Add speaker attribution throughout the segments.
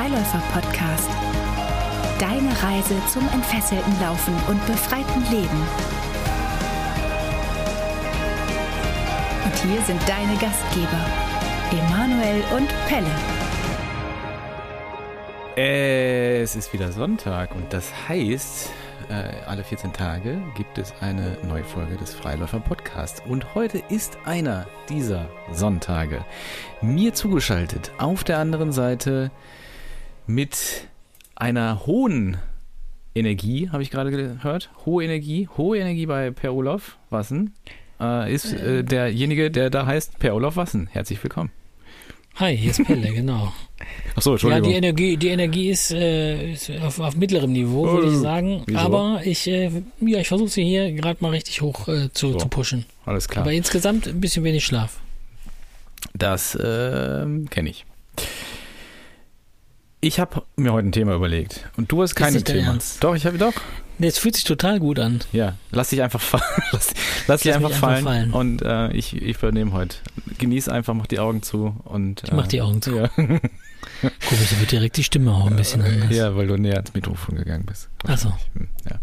Speaker 1: Freiläufer-Podcast. Deine Reise zum entfesselten Laufen und befreiten Leben. Und hier sind deine Gastgeber, Emanuel und Pelle.
Speaker 2: Es ist wieder Sonntag und das heißt, äh, alle 14 Tage gibt es eine neue Folge des Freiläufer Podcasts. Und heute ist einer dieser Sonntage mir zugeschaltet auf der anderen Seite mit einer hohen Energie, habe ich gerade gehört. Hohe Energie, hohe Energie bei Per Olaf Wassen äh, ist äh, derjenige, der da heißt Per Olaf Wassen. Herzlich willkommen.
Speaker 3: Hi, hier ist Pelle, genau.
Speaker 2: Ach so, Entschuldigung.
Speaker 3: Ja, die Energie, die Energie ist, äh, ist auf, auf mittlerem Niveau, würde ich sagen.
Speaker 2: Wieso?
Speaker 3: Aber ich, äh, ja, ich versuche sie hier gerade mal richtig hoch äh, zu,
Speaker 2: So.
Speaker 3: zu pushen.
Speaker 2: Alles klar.
Speaker 3: Aber insgesamt ein bisschen wenig Schlaf.
Speaker 2: Das ähm, kenne ich. Ich habe mir heute ein Thema überlegt und du hast kein
Speaker 3: nicht dein
Speaker 2: Thema.
Speaker 3: Ernst?
Speaker 2: Doch, ich habe doch.
Speaker 3: Nee, es fühlt sich total gut an.
Speaker 2: Ja, lass dich einfach fallen. Lass, lass dich einfach
Speaker 3: mich einfach
Speaker 2: fallen.
Speaker 3: fallen.
Speaker 2: Und äh, ich, ich übernehme heute. Genieß einfach, mach die Augen zu und.
Speaker 3: Ich mach die Augen zu.
Speaker 2: Ja.
Speaker 3: Komisch, wird direkt die Stimme auch ein bisschen anders.
Speaker 2: ja, weil du näher ans Mikrofon gegangen bist.
Speaker 3: Ach so.
Speaker 2: Hm, Ja.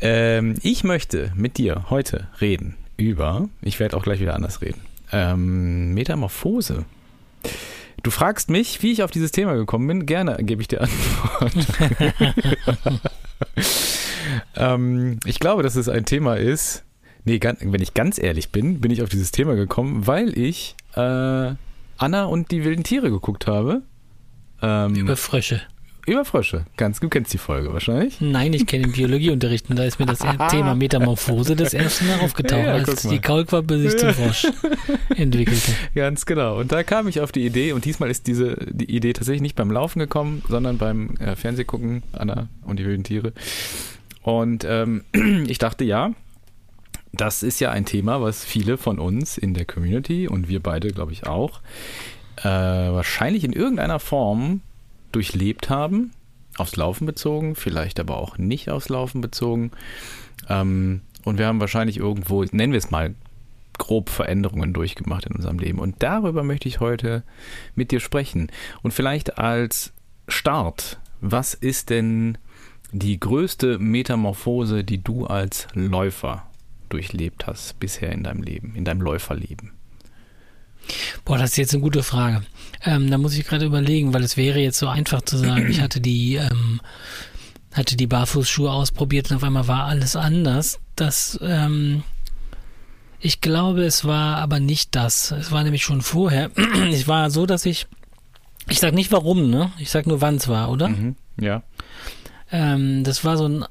Speaker 2: Ähm, ich möchte mit dir heute reden über, ich werde auch gleich wieder anders reden, ähm, Metamorphose. Du fragst mich, wie ich auf dieses Thema gekommen bin. Gerne gebe ich dir Antwort. ähm, ich glaube, dass es ein Thema ist. Nee, ganz, wenn ich ganz ehrlich bin, bin ich auf dieses Thema gekommen, weil ich äh, Anna und die wilden Tiere geguckt habe. Ähm,
Speaker 3: Über Frösche.
Speaker 2: Über Frösche. Ganz, du kennst die Folge wahrscheinlich.
Speaker 3: Nein, ich kenne den Biologieunterricht und da ist mir das Thema Metamorphose das erste Mal aufgetaucht,
Speaker 2: Ja,
Speaker 3: als die Kaulquappe sich zum Frosch entwickelte.
Speaker 2: Ganz genau. Und da kam ich auf die Idee, und diesmal ist diese die Idee tatsächlich nicht beim Laufen gekommen, sondern beim äh, Fernsehgucken, Anna und die wilden Tiere. Und ähm, ich dachte, ja, das ist ja ein Thema, was viele von uns in der Community und wir beide, glaube ich, auch, äh, wahrscheinlich in irgendeiner Form durchlebt haben. Aufs Laufen bezogen, vielleicht aber auch nicht aufs Laufen bezogen. Ähm, und wir haben wahrscheinlich irgendwo, nennen wir es mal, grob Veränderungen durchgemacht in unserem Leben. Und darüber möchte ich heute mit dir sprechen. Und vielleicht als Start, was ist denn die größte Metamorphose, die du als Läufer durchlebt hast bisher in deinem Leben, in deinem Läuferleben?
Speaker 3: Boah, das ist jetzt eine gute Frage. Ähm, da muss ich gerade überlegen, weil es wäre jetzt so einfach zu sagen, ich hatte die, ähm, hatte die Barfußschuhe ausprobiert und auf einmal war alles anders. Das, ähm, ich glaube, es war aber nicht das. Es war nämlich schon vorher. Es war so, dass ich, ich sag nicht warum, ne? Ich sag nur, wann es war, oder?
Speaker 2: Mhm. Ja.
Speaker 3: Ähm, das war so ein,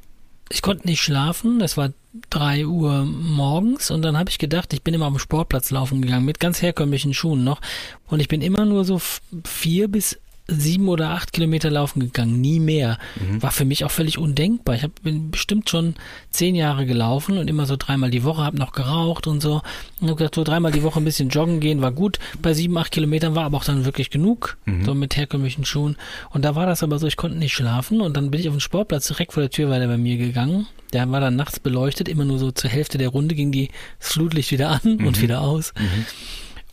Speaker 3: ich konnte nicht schlafen, das war drei Uhr morgens und dann habe ich gedacht, ich bin immer auf dem Sportplatz laufen gegangen mit ganz herkömmlichen Schuhen noch. Und ich bin immer nur so vier bis sieben oder acht Kilometer laufen gegangen, nie mehr. War für mich auch völlig undenkbar. Ich hab, bin bestimmt schon zehn Jahre gelaufen und immer so dreimal die Woche, habe noch geraucht und so. Und habe gedacht, so dreimal die Woche ein bisschen joggen gehen war gut. Bei sieben, acht Kilometern war aber auch dann wirklich genug, so mit herkömmlichen Schuhen. Und da war das aber so, ich konnte nicht schlafen und dann bin ich auf den Sportplatz direkt vor der Tür war der bei mir gegangen. Der war dann nachts beleuchtet, immer nur so zur Hälfte der Runde ging die das Flutlicht wieder an und wieder aus.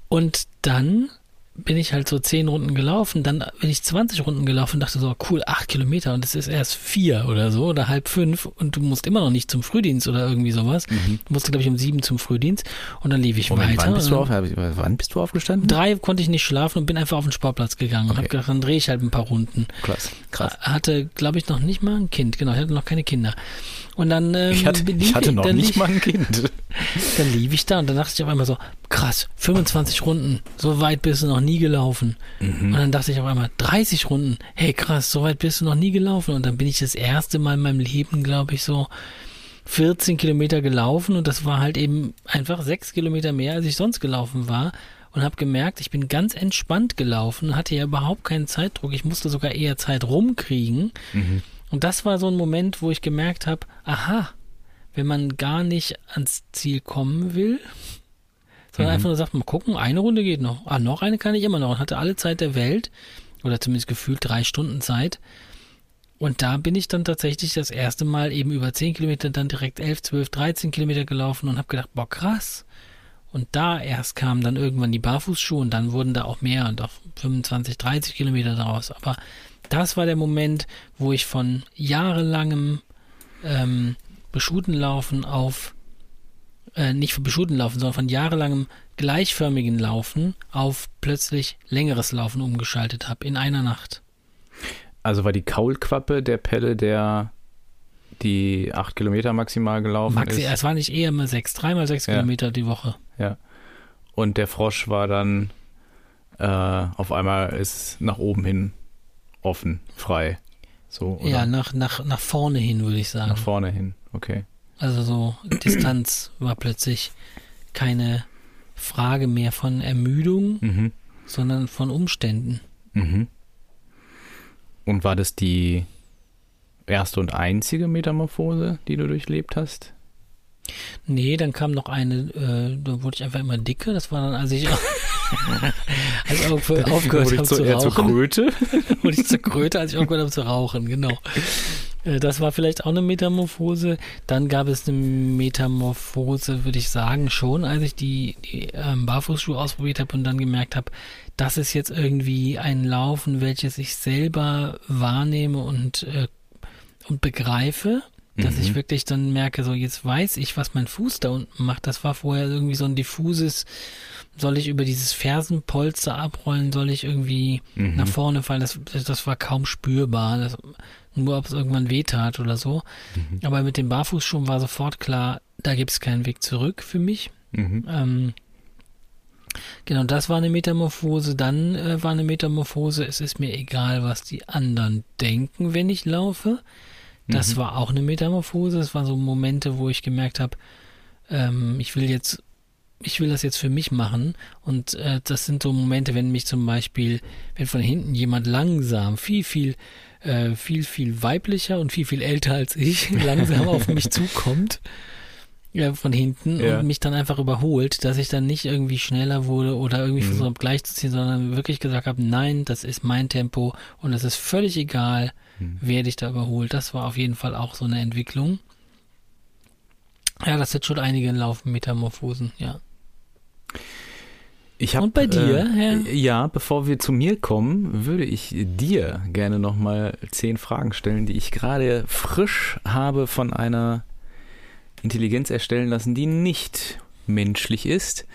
Speaker 3: Und dann bin ich halt so zehn Runden gelaufen, dann bin ich 20 Runden gelaufen und dachte so, cool, acht Kilometer und es ist erst vier oder so oder halb fünf und du musst immer noch nicht zum Frühdienst oder irgendwie sowas. Du musst, glaube ich, um sieben zum Frühdienst und dann lief ich
Speaker 2: Moment,
Speaker 3: weiter.
Speaker 2: wann, bist du
Speaker 3: und
Speaker 2: auf, wann bist du aufgestanden?
Speaker 3: Drei konnte ich nicht schlafen und bin einfach auf den Sportplatz gegangen und
Speaker 2: Okay.
Speaker 3: habe gedacht, dann drehe ich halt ein paar Runden.
Speaker 2: Krass, krass.
Speaker 3: Hatte, glaube ich, noch nicht mal ein Kind, genau, ich hatte noch keine Kinder. Und dann ähm,
Speaker 2: Ich hatte, ich hatte noch nicht mal ein Kind.
Speaker 3: dann lief ich da und dann dachte ich auf einmal so, krass, 25 Runden, so weit bist du noch nie gelaufen. Und dann dachte ich auf einmal, 30 Runden, hey krass, so weit bist du noch nie gelaufen. Und dann bin ich das erste Mal in meinem Leben, glaube ich, so 14 Kilometer gelaufen und das war halt eben einfach sechs Kilometer mehr, als ich sonst gelaufen war. Und habe gemerkt, ich bin ganz entspannt gelaufen, hatte ja überhaupt keinen Zeitdruck. Ich musste sogar eher Zeit rumkriegen. Und das war so ein Moment, wo ich gemerkt habe, aha, wenn man gar nicht ans Ziel kommen will, sondern einfach nur sagt, mal gucken, eine Runde geht noch. Ah, noch eine kann ich immer noch. Und hatte alle Zeit der Welt, oder zumindest gefühlt drei Stunden Zeit. Und da bin ich dann tatsächlich das erste Mal eben über 10 Kilometer, dann direkt 11, 12, 13 Kilometer gelaufen und habe gedacht, boah, krass. Und da erst kamen dann irgendwann die Barfußschuhe und dann wurden da auch mehr und auch 25, 30 Kilometer daraus. Aber das war der Moment, wo ich von jahrelangem ähm, Beschutenlaufen auf, äh, nicht von Beschutenlaufen, sondern von jahrelangem gleichförmigen Laufen auf plötzlich längeres Laufen umgeschaltet habe in einer Nacht.
Speaker 2: Also war die Kaulquappe der Pelle, der die acht Kilometer maximal gelaufen
Speaker 3: Maxi,
Speaker 2: ist.
Speaker 3: es war nicht eher mal sechs, dreimal sechs
Speaker 2: Ja.
Speaker 3: Kilometer die Woche.
Speaker 2: Ja. Und der Frosch war dann äh, auf einmal ist nach oben hin offen, frei. So, oder
Speaker 3: Ja, nach, nach, nach vorne hin, würde ich sagen.
Speaker 2: nach vorne hin. Okay.
Speaker 3: Also so Distanz war plötzlich keine Frage mehr von Ermüdung,
Speaker 2: Mhm.
Speaker 3: sondern von Umständen.
Speaker 2: Mhm. Und war das die erste und einzige Metamorphose, die du durchlebt hast?
Speaker 3: Nee, dann kam noch eine, äh, da wurde ich einfach immer dicker. Das war dann, als ich, als ich aufge- aufgehört habe
Speaker 2: zu,
Speaker 3: zu
Speaker 2: eher zur
Speaker 3: rauchen.
Speaker 2: Kröte?
Speaker 3: wurde ich zur Kröte, als ich aufgehört habe zu rauchen, genau. Äh, Das war vielleicht auch eine Metamorphose. Dann gab es eine Metamorphose, würde ich sagen, schon, als ich die, die ähm, Barfußschuhe ausprobiert habe und dann gemerkt habe, das ist jetzt irgendwie ein Laufen, welches ich selber wahrnehme und, äh, und begreife. Dass ich
Speaker 2: Mhm.
Speaker 3: wirklich dann merke, so jetzt weiß ich, was mein Fuß da unten macht. Das war vorher irgendwie so ein diffuses, soll ich über dieses Fersenpolster abrollen, soll ich irgendwie
Speaker 2: Mhm.
Speaker 3: nach vorne fallen. Das, das war kaum spürbar. Das, nur ob es irgendwann wehtat oder so.
Speaker 2: Mhm.
Speaker 3: Aber mit dem Barfußschuhen war sofort klar, da gibt es keinen Weg zurück für mich.
Speaker 2: Mhm.
Speaker 3: Ähm, genau, das war eine Metamorphose. Dann äh, war eine Metamorphose, es ist mir egal, was die anderen denken, wenn ich laufe. Das
Speaker 2: Mhm.
Speaker 3: war auch eine Metamorphose. Es waren so Momente, wo ich gemerkt habe, ähm, ich will jetzt, ich will das jetzt für mich machen. Und äh, das sind so Momente, wenn mich zum Beispiel, wenn von hinten jemand langsam, viel, viel, äh, viel, viel weiblicher und viel, viel älter als ich, langsam auf mich zukommt. Ja, von hinten
Speaker 2: Ja.
Speaker 3: und mich dann einfach überholt, dass ich dann nicht irgendwie schneller wurde oder irgendwie
Speaker 2: Mhm.
Speaker 3: versucht gleichzuziehen, sondern wirklich gesagt habe, nein, das ist mein Tempo und es ist völlig egal,
Speaker 2: Mhm.
Speaker 3: wer dich da überholt. Das war auf jeden Fall auch so eine Entwicklung. Ja, das sind schon einige Laufmetamorphosen, ja.
Speaker 2: Ich hab,
Speaker 3: Und bei dir,
Speaker 2: Äh, ja, bevor wir zu mir kommen, würde ich dir gerne nochmal zehn Fragen stellen, die ich gerade frisch habe von einer Intelligenz erstellen lassen, die nicht menschlich ist.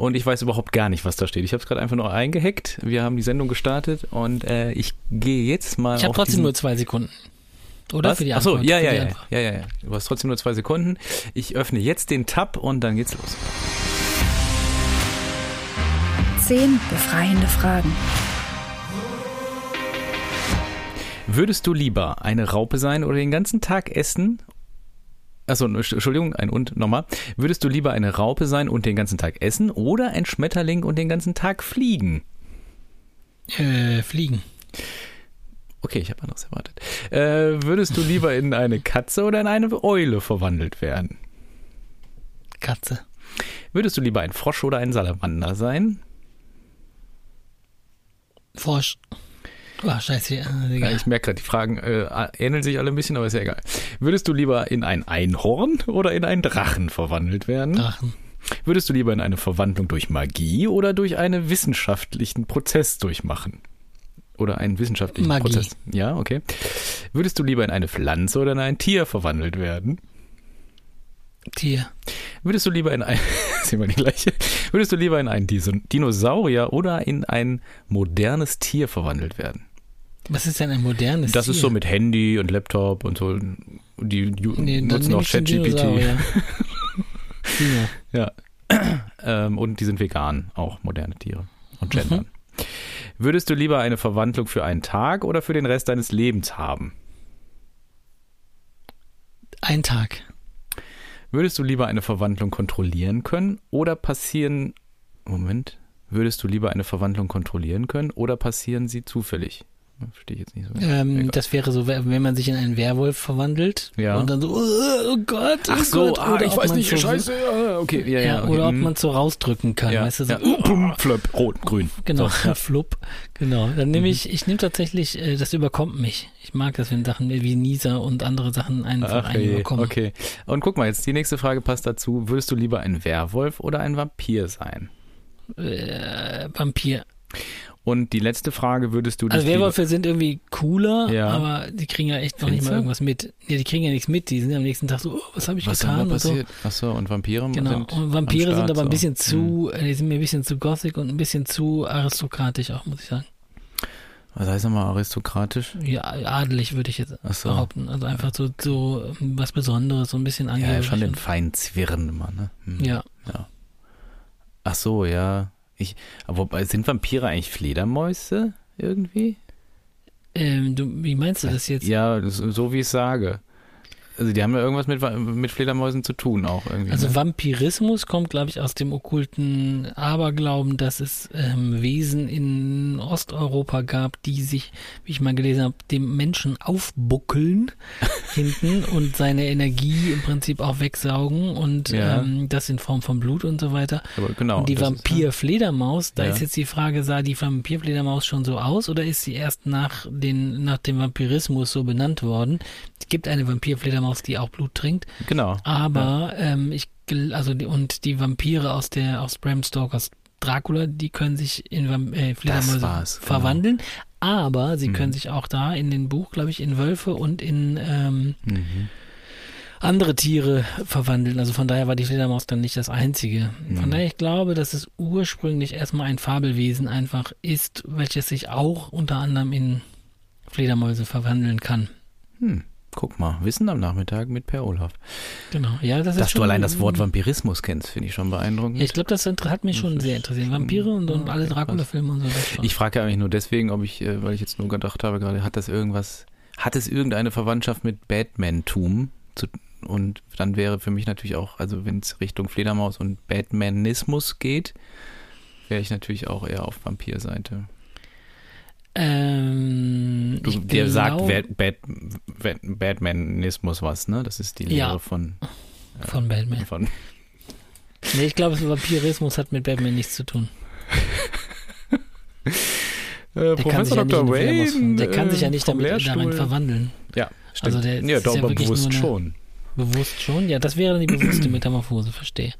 Speaker 2: Und ich weiß überhaupt gar nicht, was da steht. Ich habe es gerade einfach nur eingehackt. Wir haben die Sendung gestartet und äh, ich gehe jetzt mal
Speaker 3: Ich habe trotzdem nur zwei Sekunden. Oder
Speaker 2: Was?
Speaker 3: für die
Speaker 2: Achso, ja,
Speaker 3: für
Speaker 2: ja,
Speaker 3: die
Speaker 2: ja, ja, ja, ja. Du hast trotzdem nur zwei Sekunden. Ich öffne jetzt den Tab und dann geht's los.
Speaker 1: Zehn befreiende Fragen.
Speaker 2: Würdest du lieber eine Raupe sein oder den ganzen Tag essen? Achso, Entschuldigung, ein und nochmal. Würdest du lieber eine Raupe sein und den ganzen Tag essen oder ein Schmetterling und den ganzen Tag fliegen?
Speaker 3: Äh, fliegen.
Speaker 2: Okay, ich habe anderes erwartet. Äh, würdest du lieber in eine Katze oder in eine Eule verwandelt werden?
Speaker 3: Katze.
Speaker 2: Würdest du lieber ein Frosch oder ein Salamander sein?
Speaker 3: Frosch. Oh, scheiße.
Speaker 2: Ja, ich merke gerade, die Fragen äh, ähneln sich alle ein bisschen, aber ist ja egal. Würdest du lieber in ein Einhorn oder in einen Drachen verwandelt werden?
Speaker 3: Drachen.
Speaker 2: Würdest du lieber in eine Verwandlung durch Magie oder durch einen wissenschaftlichen Prozess durchmachen? Oder einen wissenschaftlichen
Speaker 3: Magie.
Speaker 2: Prozess? Ja, okay. Würdest du lieber in eine Pflanze oder in ein Tier verwandelt werden?
Speaker 3: Tier.
Speaker 2: Würdest du lieber in ein, sehen wir die gleiche, würdest du lieber in einen Dinosaurier oder in ein modernes Tier verwandelt werden?
Speaker 3: Was ist denn ein modernes
Speaker 2: Das
Speaker 3: Tier?
Speaker 2: ist so mit Handy und Laptop und so. Die, die
Speaker 3: Nee,
Speaker 2: nutzen auch ChatGPT. Ja. ähm, und die sind vegan, auch moderne Tiere. Und
Speaker 3: Mhm.
Speaker 2: gendern. Würdest du lieber eine Verwandlung für einen Tag oder für den Rest deines Lebens haben?
Speaker 3: Ein Tag.
Speaker 2: Würdest du lieber eine Verwandlung kontrollieren können oder passieren. Moment. Würdest du lieber eine Verwandlung kontrollieren können oder passieren sie zufällig? Verstehe ich jetzt nicht so.
Speaker 3: Ähm, das wäre so, wenn man sich in einen Werwolf verwandelt
Speaker 2: Ja.
Speaker 3: und dann so, oh Gott, oh
Speaker 2: Ach so,
Speaker 3: Gott,
Speaker 2: ah, ich weiß nicht,
Speaker 3: so,
Speaker 2: scheiße, okay, ja,
Speaker 3: Ja,
Speaker 2: ja. okay,
Speaker 3: oder ob
Speaker 2: hm.
Speaker 3: man so rausdrücken kann,
Speaker 2: ja,
Speaker 3: weißt du, so,
Speaker 2: ja. Pum, flöpp, rot, grün.
Speaker 3: genau,
Speaker 2: So,
Speaker 3: flupp, genau. Dann nehme
Speaker 2: Mhm.
Speaker 3: ich, ich nehme tatsächlich, äh, das überkommt mich. Ich mag das, wenn Sachen wie Nieser und andere Sachen einfach
Speaker 2: Ach
Speaker 3: einen überkommen.
Speaker 2: okay. Und guck mal, jetzt die nächste Frage passt dazu. Würdest du lieber ein Werwolf oder ein Vampir sein?
Speaker 3: Äh, Vampir.
Speaker 2: Und die letzte Frage, würdest du
Speaker 3: Also Werwölfe sind irgendwie cooler,
Speaker 2: Ja.
Speaker 3: aber die kriegen ja echt noch nicht
Speaker 2: Findest
Speaker 3: mal
Speaker 2: du?
Speaker 3: irgendwas mit. Ja, die kriegen ja nichts mit. Die sind am nächsten Tag so, oh, was habe ich
Speaker 2: was
Speaker 3: getan
Speaker 2: da
Speaker 3: und so.
Speaker 2: passiert? Achso, und Vampire
Speaker 3: Genau.
Speaker 2: sind
Speaker 3: Und Vampire
Speaker 2: am
Speaker 3: sind
Speaker 2: Start,
Speaker 3: aber ein
Speaker 2: so.
Speaker 3: bisschen
Speaker 2: Hm.
Speaker 3: zu, äh, die sind mir ein bisschen zu gothic und ein bisschen zu aristokratisch auch, muss ich sagen.
Speaker 2: Was heißt nochmal aristokratisch?
Speaker 3: Ja, adelig würde ich jetzt
Speaker 2: so.
Speaker 3: behaupten. Also einfach so, so ähm, was Besonderes, so ein bisschen
Speaker 2: Ja,
Speaker 3: angeblich.
Speaker 2: schon den feinen Zwirren immer, ne? Hm.
Speaker 3: ja.
Speaker 2: Ach so, ja. Ich, aber wobei, sind Vampire eigentlich Fledermäuse irgendwie?
Speaker 3: Ähm, du, wie meinst du das jetzt?
Speaker 2: Ja, so wie ich sage. Also die haben ja irgendwas mit, mit Fledermäusen zu tun auch irgendwie.
Speaker 3: Also
Speaker 2: ne?
Speaker 3: Vampirismus kommt, glaube ich, aus dem okkulten Aberglauben, dass es ähm, Wesen in Osteuropa gab, die sich, wie ich mal gelesen habe, dem Menschen aufbuckeln hinten und seine Energie im Prinzip auch wegsaugen und
Speaker 2: Ja.
Speaker 3: ähm, das in Form von Blut und so weiter.
Speaker 2: aber genau.
Speaker 3: und die
Speaker 2: ist
Speaker 3: Vampir-Fledermaus, da
Speaker 2: Ja.
Speaker 3: ist jetzt die Frage, sah die Vampir-Fledermaus schon so aus oder ist sie erst nach, den, nach dem Vampirismus so benannt worden? Es gibt eine Vampir-Fledermaus, die auch Blut trinkt.
Speaker 2: Genau.
Speaker 3: Aber ähm, ich also die, und die Vampire aus der aus Bram Stokers Dracula, die können sich in äh, Fledermäuse
Speaker 2: genau.
Speaker 3: verwandeln, aber sie
Speaker 2: Mhm.
Speaker 3: können sich auch da in den Buch, glaube ich, in Wölfe und in ähm,
Speaker 2: Mhm.
Speaker 3: andere Tiere verwandeln. Also von daher war die Fledermaus dann nicht das einzige. Von
Speaker 2: Mhm.
Speaker 3: daher ich glaube, dass es ursprünglich erstmal ein Fabelwesen einfach ist, welches sich auch unter anderem in Fledermäuse verwandeln kann.
Speaker 2: Hm. Guck mal, Wissen am Nachmittag mit Per Olaf.
Speaker 3: Genau. Ja, das ist
Speaker 2: Dass du allein das Wort Vampirismus kennst, finde ich schon beeindruckend.
Speaker 3: Ja, ich glaube, das hat mich schon sehr interessiert. Vampire und, und alle Dracula-Filme und so.
Speaker 2: Ich frage ja eigentlich nur deswegen, ob ich, äh, weil ich jetzt nur gedacht habe gerade, hat das irgendwas, hat es irgendeine Verwandtschaft mit Batman-Tum? Und dann wäre für mich natürlich auch, also wenn es Richtung Fledermaus und Batmanismus geht, wäre ich natürlich auch eher auf Vampirseite.
Speaker 3: Ähm,
Speaker 2: Du, dir sagt
Speaker 3: glaub-
Speaker 2: Bat, Bat, Batmanismus was, ne? Das ist die Lehre
Speaker 3: Ja.
Speaker 2: von,
Speaker 3: von Batman.
Speaker 2: von
Speaker 3: Nee, ich glaube, Vampirismus hat mit Batman nichts zu tun.
Speaker 2: äh,
Speaker 3: Der kann sich ja nicht Fledermaus, der kann sich ja nicht
Speaker 2: vom
Speaker 3: damit darin
Speaker 2: Lehrstuhl.
Speaker 3: verwandeln.
Speaker 2: Ja, stimmt.
Speaker 3: Also der-
Speaker 2: ja, doch,
Speaker 3: ist ja
Speaker 2: aber bewusst
Speaker 3: eine-
Speaker 2: schon.
Speaker 3: Bewusst schon? Ja, das wäre dann die bewusste Metamorphose, verstehe.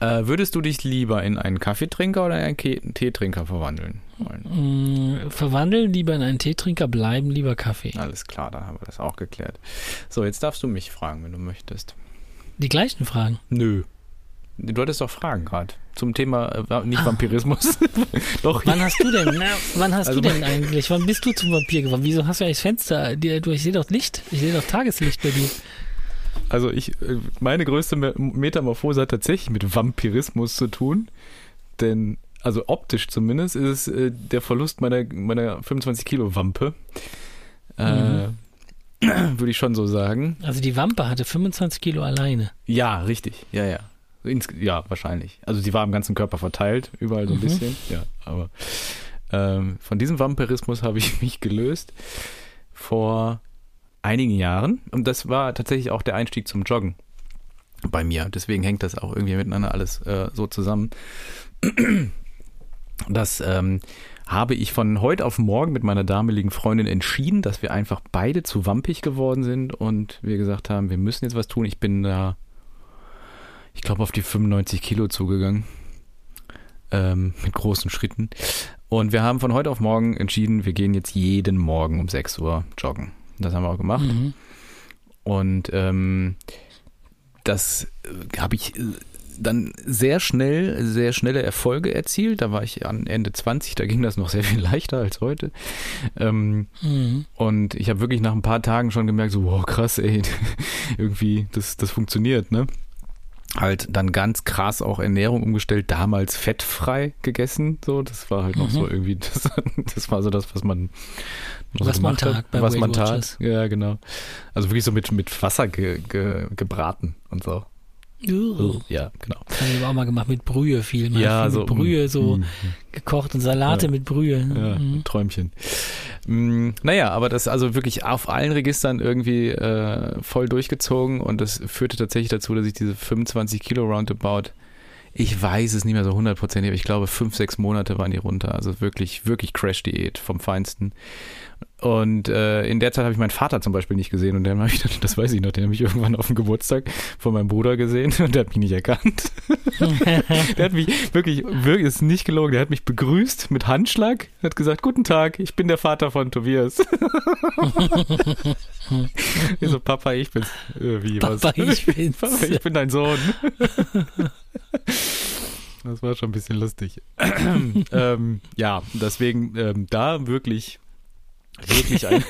Speaker 2: Äh, würdest du dich lieber in einen Kaffeetrinker oder in einen Ke Teetrinker verwandeln wollen?
Speaker 3: Mm, verwandeln lieber in einen Teetrinker, bleiben lieber Kaffee.
Speaker 2: Alles klar, dann haben wir das auch geklärt. So, jetzt darfst du mich fragen, wenn du möchtest.
Speaker 3: Die gleichen Fragen.
Speaker 2: Nö. Du hattest doch Fragen gerade zum Thema äh, nicht Vampirismus. doch,
Speaker 3: Wann hast du denn, na, wann hast
Speaker 2: Also
Speaker 3: du denn eigentlich, wann bist du zum Vampir geworden? Wieso hast du eigentlich das Fenster? Ich sehe doch Licht. Ich sehe doch Tageslicht bei dir.
Speaker 2: also ich, äh, meine größte Me- Metamorphose hat tatsächlich mit Vampirismus zu tun, denn also optisch zumindest ist es äh, der Verlust meiner meiner 25 Kilo Wampe. Äh, Würde ich schon so sagen.
Speaker 3: Also die Wampe hatte 25 Kilo alleine.
Speaker 2: Ja, richtig. Ja, ja. Ins, ja, wahrscheinlich. Also sie war im ganzen Körper verteilt, überall so ein
Speaker 3: Mhm.
Speaker 2: bisschen. Ja, aber ähm, von diesem Vampirismus habe ich mich gelöst vor einigen Jahren. Und das war tatsächlich auch der Einstieg zum Joggen bei mir. Deswegen hängt das auch irgendwie miteinander alles äh, so zusammen. Das ähm, habe ich von heute auf morgen mit meiner damaligen Freundin entschieden, dass wir einfach beide zu wampig geworden sind und wir gesagt haben, wir müssen jetzt was tun. Ich bin da, ich glaube, auf die 95 Kilo zugegangen. Ähm, mit großen Schritten. Und wir haben von heute auf morgen entschieden, wir gehen jetzt jeden Morgen um 6 Uhr joggen. Das haben wir auch gemacht.
Speaker 3: Mhm.
Speaker 2: Und ähm, das äh, habe ich äh, dann sehr schnell, sehr schnelle Erfolge erzielt. Da war ich an Ende 20, da ging das noch sehr viel leichter als heute. Ähm,
Speaker 3: Mhm.
Speaker 2: und ich habe wirklich nach ein paar Tagen schon gemerkt, so, wow, krass, ey, irgendwie, das, das funktioniert, ne? Halt dann ganz krass auch Ernährung umgestellt, damals fettfrei gegessen, so, das war halt noch
Speaker 3: Mhm.
Speaker 2: so irgendwie, das, das war so das, was man noch
Speaker 3: Was
Speaker 2: so
Speaker 3: man tat
Speaker 2: was
Speaker 3: Weight
Speaker 2: man tat, ja, genau. Also wirklich so mit, mit Wasser ge, ge, gebraten und so.
Speaker 3: Uh,
Speaker 2: Ja, genau.
Speaker 3: das habe ich auch mal gemacht mit Brühe viel. Man
Speaker 2: ja,
Speaker 3: hat viel
Speaker 2: so
Speaker 3: mit Brühe so
Speaker 2: mm,
Speaker 3: gekocht und Salate
Speaker 2: Ja.
Speaker 3: mit Brühe.
Speaker 2: Ja,
Speaker 3: Mhm.
Speaker 2: Träumchen. Mm, naja, aber das also wirklich auf allen Registern irgendwie äh, voll durchgezogen und das führte tatsächlich dazu, dass ich diese 25 Kilo Roundabout, ich weiß es nicht mehr so hundertprozentig, aber ich glaube fünf, sechs Monate waren die runter. Also wirklich, wirklich Crash-Diät vom Feinsten. Und äh, in der Zeit habe ich meinen Vater zum Beispiel nicht gesehen und dann habe ich, das weiß ich noch, den habe ich irgendwann auf dem Geburtstag von meinem Bruder gesehen und der hat mich nicht erkannt. der hat mich wirklich, wirklich, ist nicht gelogen, der hat mich begrüßt mit Handschlag, hat gesagt, guten Tag, ich bin der Vater von Tobias. ich so, Papa, ich bin's. Äh, wie,
Speaker 3: Papa,
Speaker 2: was?
Speaker 3: ich bin's.
Speaker 2: Papa, ich bin dein Sohn. Das war schon ein bisschen lustig. ähm, ja, deswegen ähm, da wirklich wirklich eine,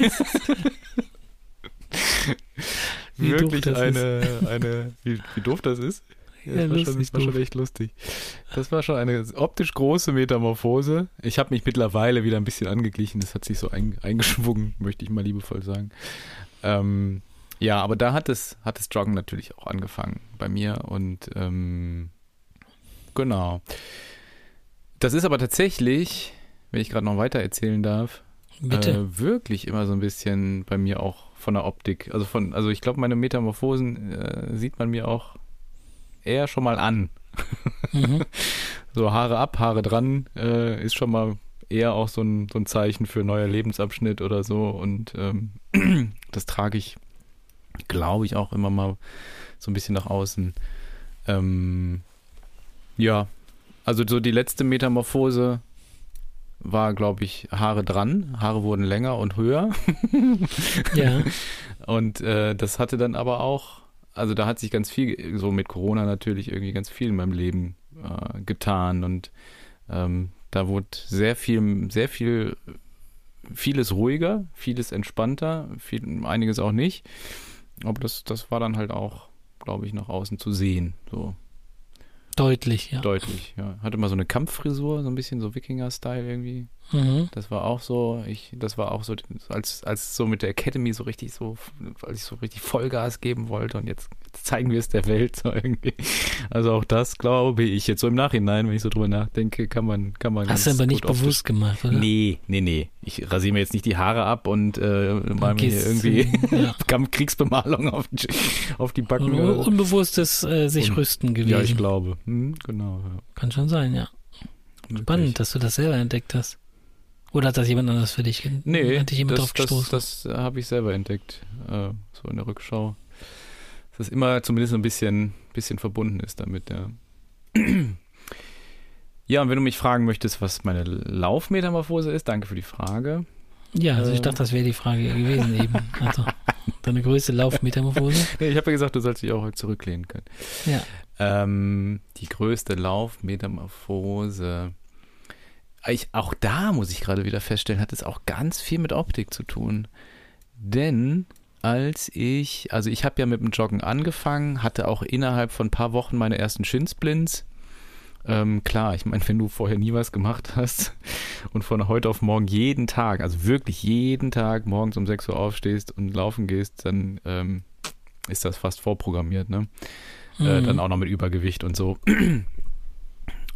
Speaker 3: doof
Speaker 2: wirklich
Speaker 3: das
Speaker 2: eine, eine wie, wie doof das ist.
Speaker 3: Ja,
Speaker 2: das war, schon,
Speaker 3: lustig
Speaker 2: das war schon echt lustig. Das war schon eine optisch große Metamorphose. Ich habe mich mittlerweile wieder ein bisschen angeglichen. Das hat sich so ein, eingeschwungen, möchte ich mal liebevoll sagen. Ähm, ja, aber da hat es, hat das Joggen natürlich auch angefangen bei mir und ähm, genau. Das ist aber tatsächlich, wenn ich gerade noch weiter erzählen darf,
Speaker 3: Bitte.
Speaker 2: äh, wirklich immer so ein bisschen bei mir auch von der Optik. Also von, also ich glaube, meine Metamorphosen äh, sieht man mir auch eher schon mal an.
Speaker 3: Mhm.
Speaker 2: So Haare ab, Haare dran, äh, ist schon mal eher auch so ein, so ein Zeichen für neuer Lebensabschnitt oder so. Und ähm, das trage ich, glaube ich, auch immer mal so ein bisschen nach außen. Ähm, ja, also so die letzte Metamorphose war, glaube ich, Haare dran. Haare wurden länger und höher.
Speaker 3: Ja.
Speaker 2: Und äh, das hatte dann aber auch, also da hat sich ganz viel, so mit Corona natürlich irgendwie ganz viel in meinem Leben äh, getan und ähm, da wurde sehr viel, sehr viel, vieles ruhiger, vieles entspannter, viel, einiges auch nicht. Aber das, das war dann halt auch, glaube ich, nach außen zu sehen, so
Speaker 3: Deutlich, ja.
Speaker 2: deutlich. Ja. Hatte mal so eine Kampffrisur, so ein bisschen so Wikinger-Style irgendwie.
Speaker 3: Mhm.
Speaker 2: Das war auch so, ich, das war auch so, als, als so mit der Academy so richtig so, als ich so richtig Vollgas geben wollte und jetzt, jetzt zeigen wir es der Welt so irgendwie. Also auch das glaube ich jetzt so im Nachhinein, wenn ich so drüber nachdenke, kann man, kann man.
Speaker 3: Hast du aber nicht bewusst gemacht, oder?
Speaker 2: Nee, nee, nee. Ich rasiere mir jetzt nicht die Haare ab und äh, mal mir irgendwie
Speaker 3: äh, ja.
Speaker 2: Kriegsbemalung auf, die- auf die Backen.
Speaker 3: Un
Speaker 2: so.
Speaker 3: unbewusstes äh, sich
Speaker 2: Un-
Speaker 3: rüsten gewesen.
Speaker 2: Ja, ich glaube. Hm, genau. Ja.
Speaker 3: Kann schon sein, ja. Spannend, dass du das selber entdeckt hast. Oder hat das jemand anders für dich?
Speaker 2: Nee,
Speaker 3: hat dich jemand
Speaker 2: das,
Speaker 3: drauf gestoßen?
Speaker 2: das, das habe ich selber entdeckt, äh, so in der Rückschau. Dass das immer zumindest ein bisschen, bisschen verbunden ist damit, ja. Ja, und wenn du mich fragen möchtest, was meine Laufmetamorphose ist, danke für die Frage.
Speaker 3: ja, also ich
Speaker 2: äh,
Speaker 3: dachte, das wäre die Frage gewesen eben. Also, deine größte Laufmetamorphose.
Speaker 2: Nee, ich habe ja gesagt, du sollst dich auch heute zurücklehnen können.
Speaker 3: Ja.
Speaker 2: Ähm, die größte Laufmetamorphose. Ich, auch da muss ich gerade wieder feststellen, hat es auch ganz viel mit Optik zu tun. Denn als ich, also ich habe ja mit dem Joggen angefangen, hatte auch innerhalb von ein paar Wochen meine ersten Shinsplints. Ähm, klar, ich meine, wenn du vorher nie was gemacht hast und von heute auf morgen jeden Tag, also wirklich jeden Tag morgens um 6 Uhr aufstehst und laufen gehst, dann ähm, ist das fast vorprogrammiert, ne? Äh,
Speaker 3: Mhm.
Speaker 2: dann auch noch mit Übergewicht und so.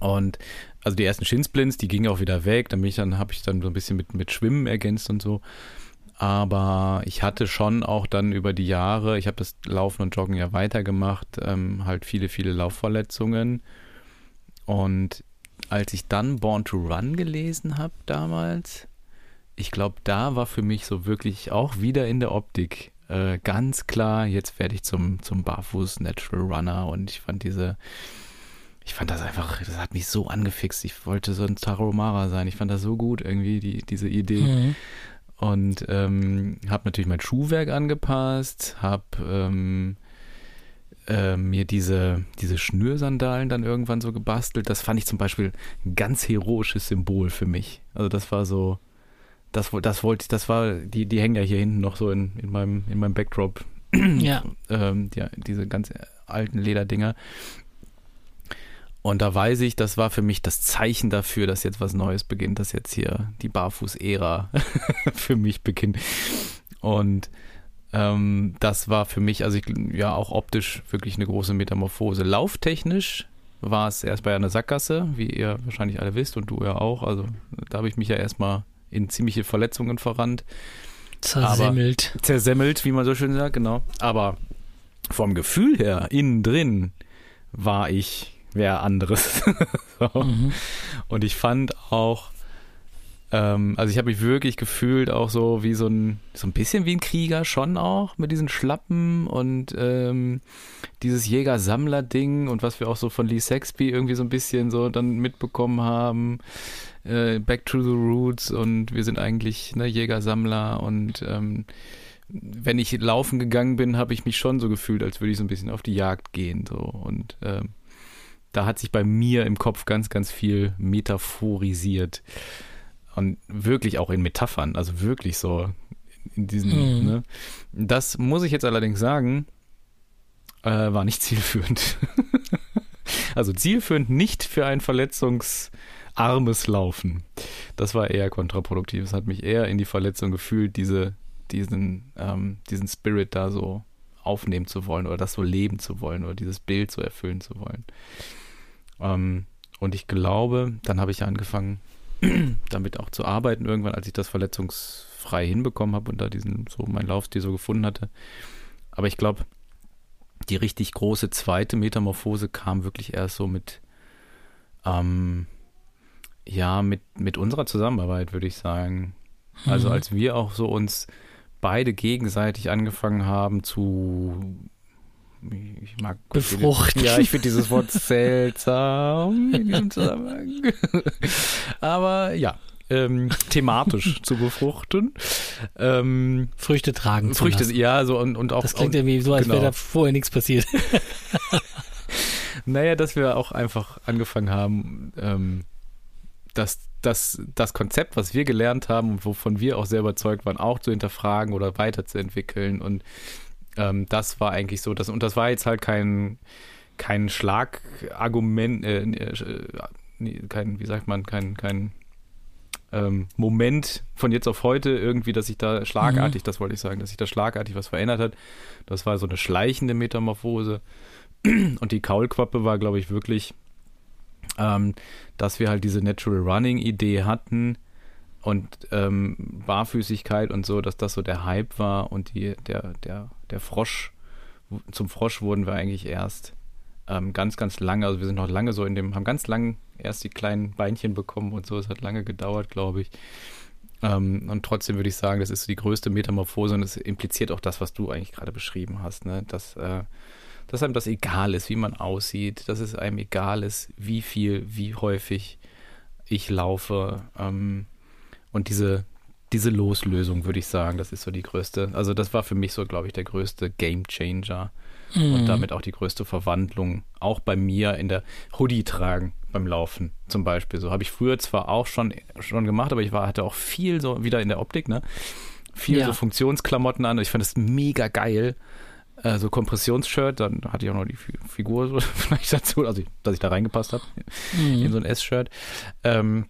Speaker 2: Und also die ersten Shinsplints, die gingen auch wieder weg. Dann bin ich dann, habe ich dann so ein bisschen mit, mit Schwimmen ergänzt und so. Aber ich hatte schon auch dann über die Jahre, ich habe das Laufen und Joggen ja weitergemacht, ähm, halt viele, viele Laufverletzungen. Und als ich dann Born to Run gelesen habe damals, ich glaube, da war für mich so wirklich auch wieder in der Optik äh, ganz klar, jetzt werde ich zum, zum Barfuß Natural Runner und ich fand diese, ich fand das einfach, das hat mich so angefixt. Ich wollte so ein Tarahumara sein. Ich fand das so gut irgendwie, die, diese Idee.
Speaker 3: Mhm.
Speaker 2: Und ähm, habe natürlich mein Schuhwerk angepasst, habe ähm, äh, mir diese, diese Schnürsandalen dann irgendwann so gebastelt. Das fand ich zum Beispiel ein ganz heroisches Symbol für mich. Also das war so, das, das wollte ich, das war, die, die hängen ja hier hinten noch so in, in, meinem, in meinem Backdrop.
Speaker 3: Ja.
Speaker 2: Ähm, die, diese ganz alten Lederdinger. Und da weiß ich, das war für mich das Zeichen dafür, dass jetzt was Neues beginnt, dass jetzt hier die Barfuß-Ära für mich beginnt. Und ähm, das war für mich, also ich, ja auch optisch wirklich eine große Metamorphose. Lauftechnisch war es erst bei einer Sackgasse, wie ihr wahrscheinlich alle wisst und du ja auch. Also da habe ich mich ja erstmal in ziemliche Verletzungen verrannt.
Speaker 3: Zersemmelt.
Speaker 2: Aber, zersemmelt, wie man so schön sagt, genau. Aber vom Gefühl her, innen drin, war ich wer anderes. so. mhm. Und ich fand auch, ähm, also ich habe mich wirklich gefühlt auch so wie so ein, so ein bisschen wie ein Krieger schon auch mit diesen Schlappen und ähm, dieses Jäger-Sammler-Ding und was wir auch so von Lee Sexby irgendwie so ein bisschen so dann mitbekommen haben. Äh, Back to the Roots und wir sind eigentlich ne, Jäger-Sammler und ähm, wenn ich laufen gegangen bin, habe ich mich schon so gefühlt, als würde ich so ein bisschen auf die Jagd gehen. So. Und ähm, da hat sich bei mir im Kopf ganz, ganz viel metaphorisiert. Und wirklich auch in Metaphern, also wirklich so in diesen, mhm. ne? Das muss ich jetzt allerdings sagen, äh, war nicht zielführend. also zielführend nicht für ein verletzungsarmes Laufen. Das war eher kontraproduktiv. Es hat mich eher in die Verletzung gefühlt, diese, diesen, ähm, diesen Spirit da so aufnehmen zu wollen oder das so leben zu wollen oder dieses Bild so erfüllen zu wollen. Ähm, und ich glaube, dann habe ich angefangen, damit auch zu arbeiten irgendwann, als ich das verletzungsfrei hinbekommen habe und da diesen so meinen Laufstil so gefunden hatte. Aber ich glaube, die richtig große zweite Metamorphose kam wirklich erst so mit, ähm, ja, mit, mit unserer Zusammenarbeit, würde ich sagen. Also mhm. als wir auch so uns beide gegenseitig angefangen haben zu ich mag
Speaker 3: befruchten.
Speaker 2: Ja, ich finde dieses Wort seltsam in diesem Zusammenhang. Aber ja, ähm, thematisch zu befruchten. Ähm,
Speaker 3: Früchte tragen.
Speaker 2: Früchte, ja, so und, und auch.
Speaker 3: Das klingt irgendwie so, als genau. wäre da vorher nichts passiert.
Speaker 2: naja, dass wir auch einfach angefangen haben, ähm, dass das, das Konzept, was wir gelernt haben und wovon wir auch sehr überzeugt waren, auch zu hinterfragen oder weiterzuentwickeln und ähm, das war eigentlich so, das, und das war jetzt halt kein, kein Schlagargument, äh, äh, kein, wie sagt man, kein, kein ähm, Moment von jetzt auf heute irgendwie, dass sich da schlagartig, mhm. das wollte ich sagen, dass sich da schlagartig was verändert hat. Das war so eine schleichende Metamorphose. Und die Kaulquappe war, glaube ich, wirklich, ähm, dass wir halt diese Natural Running Idee hatten, und ähm, Barfüßigkeit und so, dass das so der Hype war und die, der, der, der Frosch, zum Frosch wurden wir eigentlich erst ähm, ganz, ganz lange, also wir sind noch lange so in dem, haben ganz lang erst die kleinen Beinchen bekommen und so, es hat lange gedauert, glaube ich. Ähm, und trotzdem würde ich sagen, das ist die größte Metamorphose und es impliziert auch das, was du eigentlich gerade beschrieben hast, ne? dass, äh, dass einem das egal ist, wie man aussieht, dass es einem egal ist, wie viel, wie häufig ich laufe. Ähm, und diese, diese Loslösung, würde ich sagen, das ist so die größte, also das war für mich so, glaube ich, der größte Game Changer mhm. und damit auch die größte Verwandlung, auch bei mir in der Hoodie tragen beim Laufen zum Beispiel. So habe ich früher zwar auch schon, schon gemacht, aber ich war, hatte auch viel so wieder in der Optik, ne? Viel ja. so Funktionsklamotten an. Ich fand das mega geil. Äh, so Kompressionsshirt, dann hatte ich auch noch die Figur so vielleicht dazu, also dass ich da reingepasst habe mhm. in so ein S-Shirt. Ähm,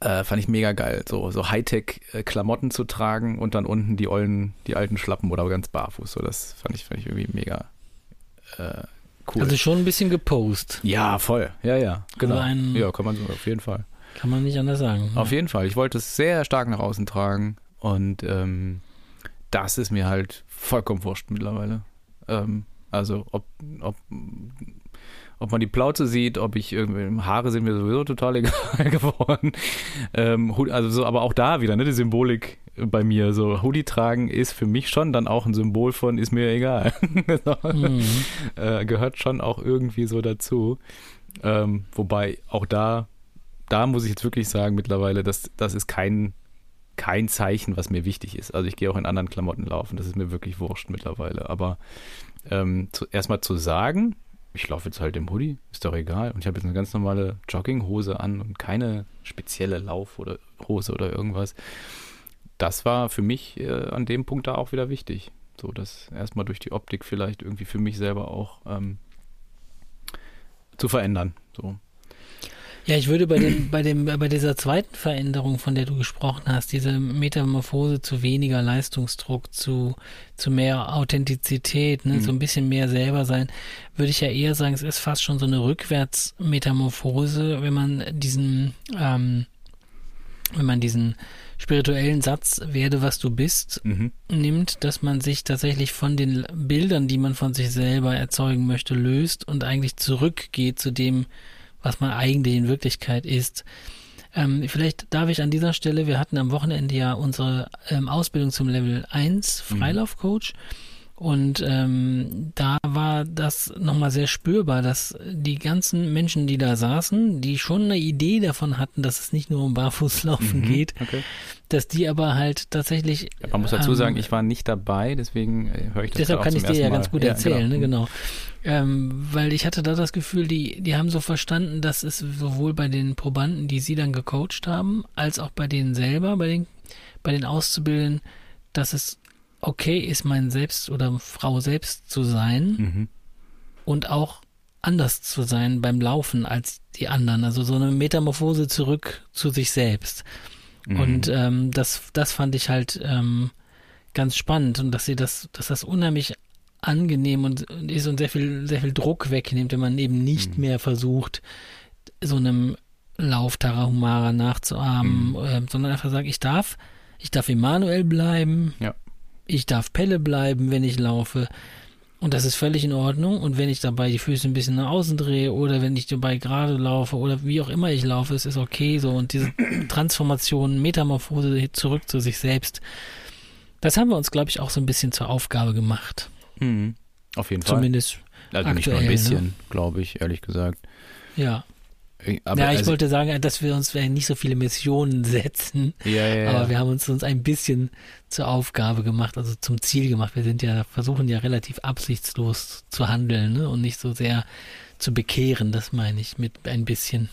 Speaker 2: äh, fand ich mega geil, so, so Hightech-Klamotten zu tragen und dann unten die ollen, die alten Schlappen oder ganz barfuß. So, das fand ich, fand ich irgendwie mega äh, cool.
Speaker 3: Also schon ein bisschen gepost.
Speaker 2: Ja, voll. Ja, ja, genau. Ein, ja, kann man so auf jeden Fall.
Speaker 3: Kann man nicht anders sagen.
Speaker 2: Auf jeden Fall. Ich wollte es sehr stark nach außen tragen und ähm, das ist mir halt vollkommen wurscht mittlerweile. Ähm, also ob, ob ob man die Plauze sieht, ob ich irgendwie, Haare sind mir sowieso total egal geworden. Ähm, also so, aber auch da wieder, ne, die Symbolik bei mir, so Hoodie tragen ist für mich schon dann auch ein Symbol von, ist mir egal. mhm. äh, gehört schon auch irgendwie so dazu. Ähm, wobei auch da, da muss ich jetzt wirklich sagen, mittlerweile, das, das ist kein, kein Zeichen, was mir wichtig ist. Also ich gehe auch in anderen Klamotten laufen, das ist mir wirklich wurscht mittlerweile. Aber ähm, erstmal zu sagen, ich laufe jetzt halt im Hoodie, ist doch egal. Und ich habe jetzt eine ganz normale Jogginghose an und keine spezielle Lauf- oder Hose oder irgendwas. Das war für mich äh, an dem Punkt da auch wieder wichtig. So, das erstmal durch die Optik vielleicht irgendwie für mich selber auch ähm, zu verändern. So.
Speaker 3: Ja, ich würde bei dem, bei dem, bei dieser zweiten Veränderung, von der du gesprochen hast, diese Metamorphose zu weniger Leistungsdruck, zu, zu mehr Authentizität, ne, mhm. so ein bisschen mehr selber sein, würde ich ja eher sagen, es ist fast schon so eine Rückwärtsmetamorphose, wenn man diesen, ähm, wenn man diesen spirituellen Satz, werde was du bist,
Speaker 2: Mhm.
Speaker 3: nimmt, dass man sich tatsächlich von den Bildern, die man von sich selber erzeugen möchte, löst und eigentlich zurückgeht zu dem, was man eigentlich in Wirklichkeit ist. Ähm, vielleicht darf ich an dieser Stelle, wir hatten am Wochenende ja unsere ähm, Ausbildung zum Level 1 Freilaufcoach und ähm, da war das nochmal sehr spürbar, dass die ganzen Menschen, die da saßen, die schon eine Idee davon hatten, dass es nicht nur um Barfußlaufen
Speaker 2: Mhm.
Speaker 3: geht,
Speaker 2: Okay.
Speaker 3: dass die aber halt tatsächlich
Speaker 2: Ja, man muss dazu
Speaker 3: ähm,
Speaker 2: sagen, ich war nicht dabei, deswegen äh, höre ich das
Speaker 3: Deshalb
Speaker 2: auch
Speaker 3: kann ich dir ja
Speaker 2: Mal.
Speaker 3: ganz gut
Speaker 2: Ja,
Speaker 3: erzählen,
Speaker 2: genau.
Speaker 3: ne, genau. Ähm, weil ich hatte da das Gefühl, die, die haben so verstanden, dass es sowohl bei den Probanden, die sie dann gecoacht haben, als auch bei denen selber, bei den, bei den Auszubildenden, dass es okay ist, mein Selbst oder Frau selbst zu sein
Speaker 2: Mhm.
Speaker 3: und auch anders zu sein beim Laufen als die anderen. Also so eine Metamorphose zurück zu sich selbst.
Speaker 2: Mhm.
Speaker 3: Und ähm, das, das fand ich halt ähm, ganz spannend und dass sie das, dass das unheimlich angenehm und ist und sehr viel, sehr viel Druck wegnimmt, wenn man eben nicht
Speaker 2: Mhm.
Speaker 3: mehr versucht, so einem Lauf Tarahumara nachzuahmen, äh, sondern einfach sagt, ich darf, ich darf Emanuel bleiben,
Speaker 2: Ja.
Speaker 3: Ich darf Pelle bleiben, wenn ich laufe. Und das ist völlig in Ordnung. Und wenn ich dabei die Füße ein bisschen nach außen drehe oder wenn ich dabei gerade laufe oder wie auch immer ich laufe, es ist okay so. Und diese Transformation, Metamorphose zurück zu sich selbst, das haben wir uns, glaube ich, auch so ein bisschen zur Aufgabe gemacht.
Speaker 2: Mhm. Auf jeden Fall.
Speaker 3: Zumindest,
Speaker 2: also nicht nur
Speaker 3: aktuell,
Speaker 2: ein
Speaker 3: ne?
Speaker 2: bisschen, glaube ich, ehrlich gesagt.
Speaker 3: ja.
Speaker 2: Äh, Aber
Speaker 3: ja, ich
Speaker 2: also,
Speaker 3: wollte sagen, dass wir uns nicht so viele Missionen setzen,
Speaker 2: ja, ja, ja.
Speaker 3: aber wir haben uns uns ein bisschen zur Aufgabe gemacht, also zum Ziel gemacht. Wir sind ja, versuchen ja relativ absichtslos zu handeln ne? und nicht so sehr zu bekehren, das meine ich mit ein bisschen.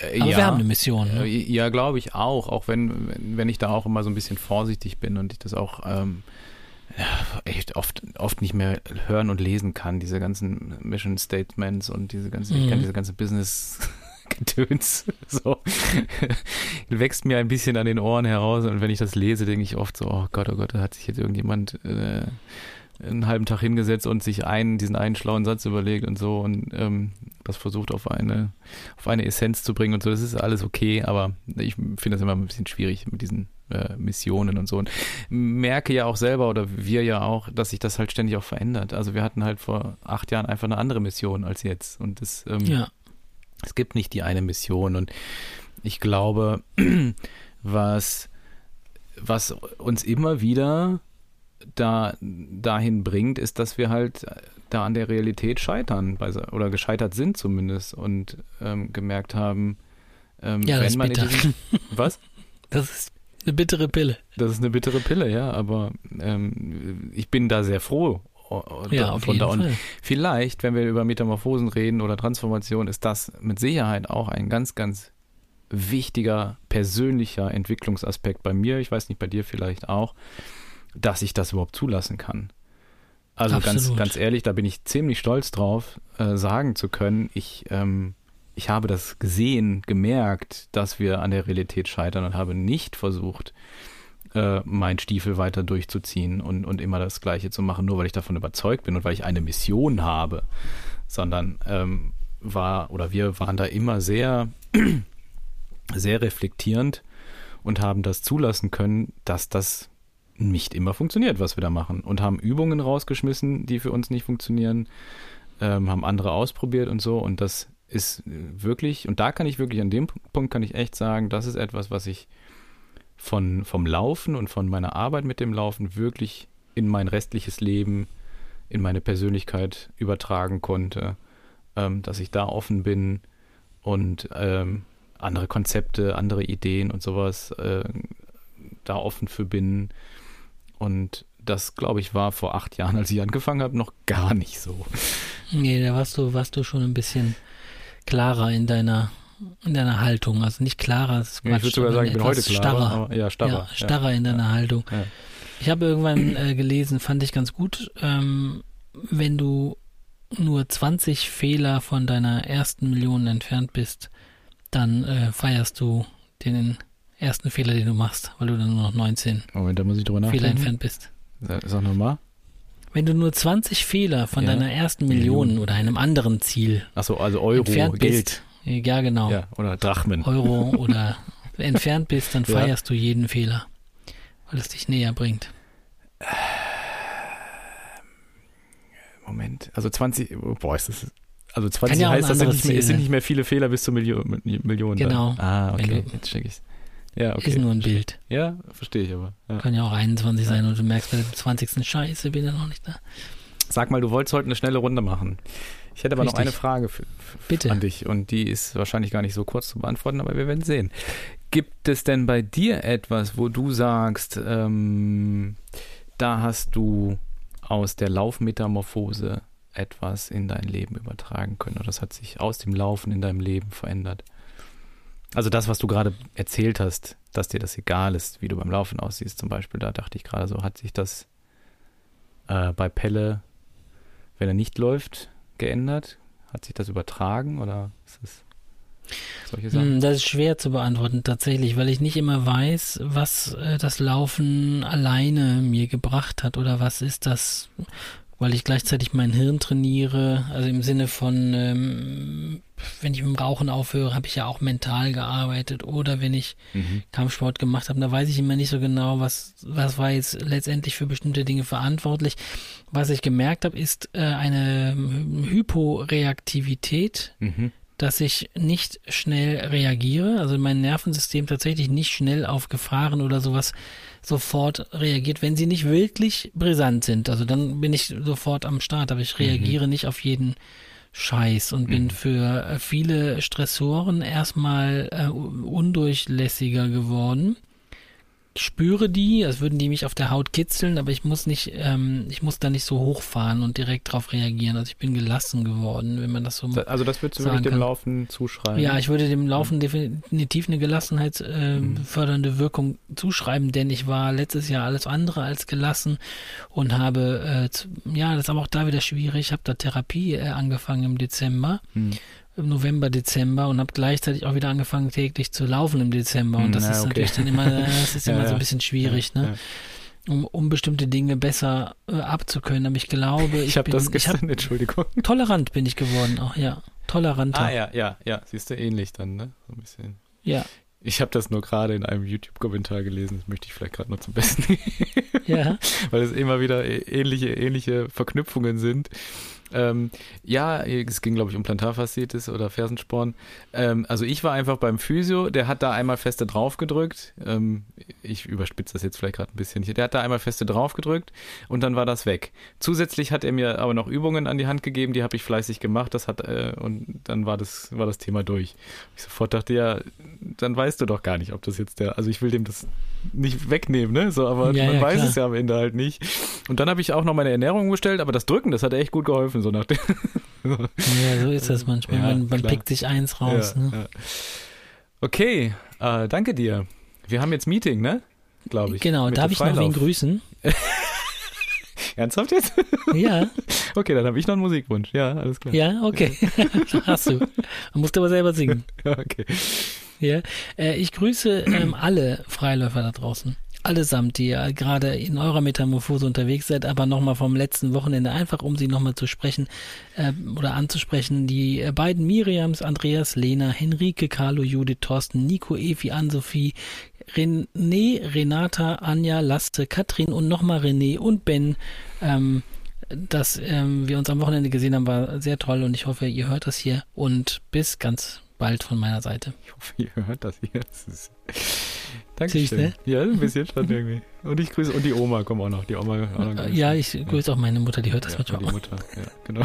Speaker 2: Äh,
Speaker 3: Aber
Speaker 2: ja.
Speaker 3: wir haben eine Mission.
Speaker 2: Äh,
Speaker 3: Ne?
Speaker 2: Ja, glaube ich auch, auch wenn, wenn- ich da auch immer so ein bisschen vorsichtig bin und ich das auch ähm, echt oft, oft nicht mehr hören und lesen kann, diese ganzen Mission Statements und diese ganze, ich
Speaker 3: Mhm.
Speaker 2: kann diese ganze Business Gedöns, so, wächst mir ein bisschen an den Ohren heraus und wenn ich das lese, denke ich oft so, oh Gott, oh Gott, da hat sich jetzt irgendjemand äh, einen halben Tag hingesetzt und sich einen, diesen einen schlauen Satz überlegt und so und ähm, das versucht auf eine, auf eine Essenz zu bringen und so. Das ist alles okay, aber ich finde das immer ein bisschen schwierig mit diesen äh, Missionen und so. Und merke ja auch selber oder wir ja auch, dass sich das halt ständig auch verändert. Also wir hatten halt vor acht Jahren einfach eine andere Mission als jetzt und das, ähm,
Speaker 3: Ja,
Speaker 2: es gibt nicht die eine Mission und ich glaube, was, was uns immer wieder da, dahin bringt, ist, dass wir halt da an der Realität scheitern oder gescheitert sind zumindest und ähm, gemerkt haben, ähm,
Speaker 3: ja,
Speaker 2: wenn man in diesem, was?
Speaker 3: Das ist eine bittere Pille.
Speaker 2: Das ist eine bittere Pille, ja, aber ähm, ich bin da sehr froh. äh,
Speaker 3: Ja, auf jeden
Speaker 2: da und
Speaker 3: Fall.
Speaker 2: Vielleicht, wenn wir über Metamorphosen reden oder Transformation, ist das mit Sicherheit auch ein ganz, ganz wichtiger persönlicher Entwicklungsaspekt bei mir. Ich weiß nicht, bei dir vielleicht auch, dass ich das überhaupt zulassen kann. Also ganz, ganz ehrlich, da bin ich ziemlich stolz drauf, äh, sagen zu können, ich, ähm, ich habe das gesehen, gemerkt, dass wir an der Realität scheitern und habe nicht versucht, äh, meinen Stiefel weiter durchzuziehen und, und immer das Gleiche zu machen, nur weil ich davon überzeugt bin und weil ich eine Mission habe, sondern ähm, war oder wir waren da immer sehr, sehr reflektierend und haben das zulassen können, dass das nicht immer funktioniert, was wir da machen und haben Übungen rausgeschmissen, die für uns nicht funktionieren, ähm, haben andere ausprobiert und so und das ist äh, wirklich, und da kann ich wirklich, an dem Punkt kann ich echt sagen, das ist etwas, was ich von, vom Laufen und von meiner Arbeit mit dem Laufen wirklich in mein restliches Leben, in meine Persönlichkeit übertragen konnte, ähm, dass ich da offen bin und ähm, andere Konzepte, andere Ideen und sowas äh, da offen für bin. Und das, glaube ich, war vor acht Jahren, als ich angefangen habe, noch gar nicht so.
Speaker 3: Nee, da warst du, warst du schon ein bisschen klarer in deiner, in deiner Haltung. Also nicht klarer, ist
Speaker 2: Ja, ich
Speaker 3: Quatsch,
Speaker 2: würde sogar sagen, ich bin heute klarer.
Speaker 3: starrer.
Speaker 2: Aber, ja, starrer.
Speaker 3: ja, starrer in deiner Haltung.
Speaker 2: Ja.
Speaker 3: Ich habe irgendwann äh, gelesen, fand ich ganz gut, ähm, wenn du nur 20 Fehler von deiner ersten Million entfernt bist, dann äh, feierst du den ersten Fehler, den du machst, weil du dann nur noch 19
Speaker 2: Moment, da muss ich drüber
Speaker 3: Fehler entfernt bist.
Speaker 2: Sag nochmal.
Speaker 3: Wenn du nur 20 Fehler von
Speaker 2: Ja.
Speaker 3: deiner ersten Million
Speaker 2: Million.
Speaker 3: oder einem anderen Ziel
Speaker 2: Achso, also Euro,
Speaker 3: entfernt
Speaker 2: Geld.
Speaker 3: bist, Ja, genau.
Speaker 2: Ja, oder Drachmen.
Speaker 3: Euro oder entfernt bist, dann
Speaker 2: Ja.
Speaker 3: feierst du jeden Fehler, weil es dich näher bringt.
Speaker 2: Moment, also 20, boah, ist das, also 20
Speaker 3: Kann ja
Speaker 2: heißt, das sind nicht, mehr, es sind nicht mehr viele Fehler bis zur Million, Million.
Speaker 3: Genau.
Speaker 2: Dann. Ah, okay,
Speaker 3: du-
Speaker 2: jetzt check ich's. Ja, okay.
Speaker 3: Ist nur ein Bild.
Speaker 2: Ja, verstehe ich aber. Ja.
Speaker 3: Kann ja auch 21 sein und du merkst bei dem 20. Scheiße, bin ich noch nicht da.
Speaker 2: Sag mal, du wolltest heute eine schnelle Runde machen. Ich hätte aber noch
Speaker 3: Richtig.
Speaker 2: eine Frage für, für, an dich und die ist wahrscheinlich gar nicht so kurz zu beantworten, aber wir werden sehen. Gibt es denn bei dir etwas, wo du sagst, ähm, da hast du aus der Laufmetamorphose etwas in dein Leben übertragen können oder das hat sich aus dem Laufen in deinem Leben verändert? Also das, was du gerade erzählt hast, dass dir das egal ist, wie du beim Laufen aussiehst, zum Beispiel, da dachte ich gerade so, hat sich das äh, bei Pelle, wenn er nicht läuft, geändert? Hat sich das übertragen oder ist es solche Sachen?
Speaker 3: Hm, Das ist schwer zu beantworten tatsächlich, weil ich nicht immer weiß, was äh, das Laufen alleine mir gebracht hat oder was ist das, weil ich gleichzeitig mein Hirn trainiere, also im Sinne von, ähm, wenn ich mit dem Rauchen aufhöre, habe ich ja auch mental gearbeitet oder wenn ich
Speaker 2: Mhm.
Speaker 3: Kampfsport gemacht habe, da weiß ich immer nicht so genau, was, was war jetzt letztendlich für bestimmte Dinge verantwortlich. Was ich gemerkt habe, ist äh, eine Hyporeaktivität,
Speaker 2: Mhm.
Speaker 3: dass ich nicht schnell reagiere, also mein Nervensystem tatsächlich nicht schnell auf Gefahren oder sowas sofort reagiert, wenn sie nicht wirklich brisant sind. Also dann bin ich sofort am Start, aber ich reagiere nicht auf jeden Scheiß und bin
Speaker 2: Mhm.
Speaker 3: für äh, viele Stressoren erstmal äh, undurchlässiger geworden. Spüre die, als würden die mich auf der Haut kitzeln, aber ich muss nicht, ähm, ich muss da nicht so hochfahren und direkt drauf reagieren. Also ich bin gelassen geworden, wenn man das so
Speaker 2: Also das würdest du wirklich dem
Speaker 3: kann.
Speaker 2: Laufen zuschreiben?
Speaker 3: ja, ich würde dem Laufen definitiv eine gelassenheitsfördernde
Speaker 2: Mhm.
Speaker 3: äh, fördernde Wirkung zuschreiben, denn ich war letztes Jahr alles andere als gelassen und habe, äh, ja, das ist aber auch da wieder schwierig. Ich habe da Therapie äh, angefangen im Dezember,
Speaker 2: Hm.
Speaker 3: Im November, Dezember und habe gleichzeitig auch wieder angefangen täglich zu laufen im Dezember und das
Speaker 2: na,
Speaker 3: ist
Speaker 2: okay.
Speaker 3: natürlich dann immer, äh, das ist
Speaker 2: Ja,
Speaker 3: immer so
Speaker 2: ja.
Speaker 3: ein bisschen schwierig,
Speaker 2: Ja,
Speaker 3: ne? Um, um bestimmte Dinge besser äh, abzukönnen. Aber ich glaube, ich,
Speaker 2: Ich habe das
Speaker 3: ich hab,
Speaker 2: gestern, Entschuldigung.
Speaker 3: tolerant bin ich geworden auch, ja. Toleranter.
Speaker 2: Ah ja, ja, ja, siehst du, ähnlich dann, ne? So ein bisschen.
Speaker 3: ja.
Speaker 2: Ich habe das nur gerade in einem YouTube-Kommentar gelesen, das möchte ich vielleicht gerade noch zum Besten geben.
Speaker 3: Ja.
Speaker 2: weil es immer wieder ä- ähnliche, ähnliche Verknüpfungen sind. Ähm, ja, es ging, glaube ich, um Plantarfasziitis oder Fersensporn. Ähm, also ich war einfach beim Physio, der hat da einmal feste draufgedrückt. Ähm, ich überspitze das jetzt vielleicht gerade ein bisschen. Der hat da einmal feste draufgedrückt und dann war das weg. Zusätzlich hat er mir aber noch Übungen an die Hand gegeben, die habe ich fleißig gemacht. Das hat äh, und dann war das war das Thema durch. Ich sofort dachte, ja, dann weißt du doch gar nicht, ob das jetzt der. Also ich will dem das nicht wegnehmen, ne? So, aber
Speaker 3: Ja,
Speaker 2: man
Speaker 3: ja,
Speaker 2: weiß
Speaker 3: klar.
Speaker 2: es ja am Ende halt nicht. Und dann habe ich auch noch meine Ernährung umgestellt, aber das Drücken, das hat echt gut geholfen, so nach dem.
Speaker 3: Ja, so ist das manchmal.
Speaker 2: Ja,
Speaker 3: man man pickt sich eins raus.
Speaker 2: ja,
Speaker 3: ne?
Speaker 2: ja. Okay, äh, danke dir. Wir haben jetzt Meeting, ne? Glaube ich.
Speaker 3: Genau, darf ich noch wen grüßen?
Speaker 2: Ernsthaft jetzt?
Speaker 3: Ja,
Speaker 2: Okay, dann habe ich noch einen Musikwunsch. Ja, alles klar.
Speaker 3: ja, okay. Hast du. Man musst aber selber singen.
Speaker 2: Ja, okay.
Speaker 3: Ja. Äh, ich grüße ähm, alle Freiläufer da draußen. Allesamt, die ja gerade in eurer Metamorphose unterwegs seid, aber nochmal vom letzten Wochenende, einfach um sie nochmal zu sprechen äh, oder anzusprechen. Die äh, beiden Miriams, Andreas, Lena, Henrike, Carlo, Judith, Thorsten, Nico, Evi, Ann-Sophie, René, Renata, Anja, Laste, Katrin und nochmal René und Ben. Ähm, dass ähm, wir uns am Wochenende gesehen haben, war sehr toll und ich hoffe, ihr hört das hier und bis ganz bald von meiner Seite.
Speaker 2: Ich hoffe, ihr hört das hier. Das ist
Speaker 3: Süß,
Speaker 2: Dankeschön.
Speaker 3: ne?
Speaker 2: Ja, ein bisschen schon irgendwie. Und ich grüße, und die Oma kommt auch noch. Die Oma auch noch.
Speaker 3: Ja, ich grüße auch meine Mutter, die hört das
Speaker 2: ja,
Speaker 3: manchmal
Speaker 2: die
Speaker 3: auch.
Speaker 2: Mutter. Ja, genau.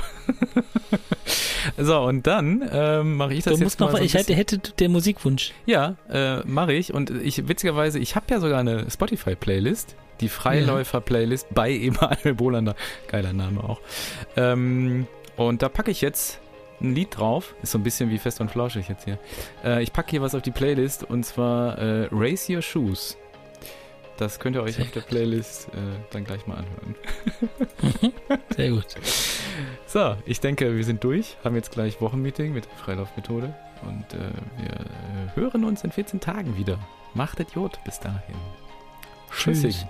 Speaker 2: so, und dann ähm, mache ich das
Speaker 3: Du
Speaker 2: jetzt
Speaker 3: musst
Speaker 2: mal
Speaker 3: noch,
Speaker 2: so
Speaker 3: ich hätte, hätte der Musikwunsch.
Speaker 2: Ja, äh, mache ich. Und ich witzigerweise, ich habe ja sogar eine Spotify-Playlist, die Freiläufer-Playlist bei Emanuel Bolander. Geiler Name auch. Ähm, und da packe ich jetzt ein Lied drauf. Ist so ein bisschen wie fest und flauschig jetzt hier. Äh, ich packe hier was auf die Playlist und zwar äh, Race Your Shoes. Das könnt ihr euch
Speaker 3: Sehr
Speaker 2: auf der Playlist äh, dann gleich mal anhören.
Speaker 3: Sehr gut.
Speaker 2: So, ich denke, wir sind durch. Haben jetzt gleich Wochenmeeting mit der Freilaufmethode. Und äh, wir äh, hören uns in 14 Tagen wieder. Macht Idiot bis dahin.
Speaker 3: Tschüss.
Speaker 2: Tschüssing.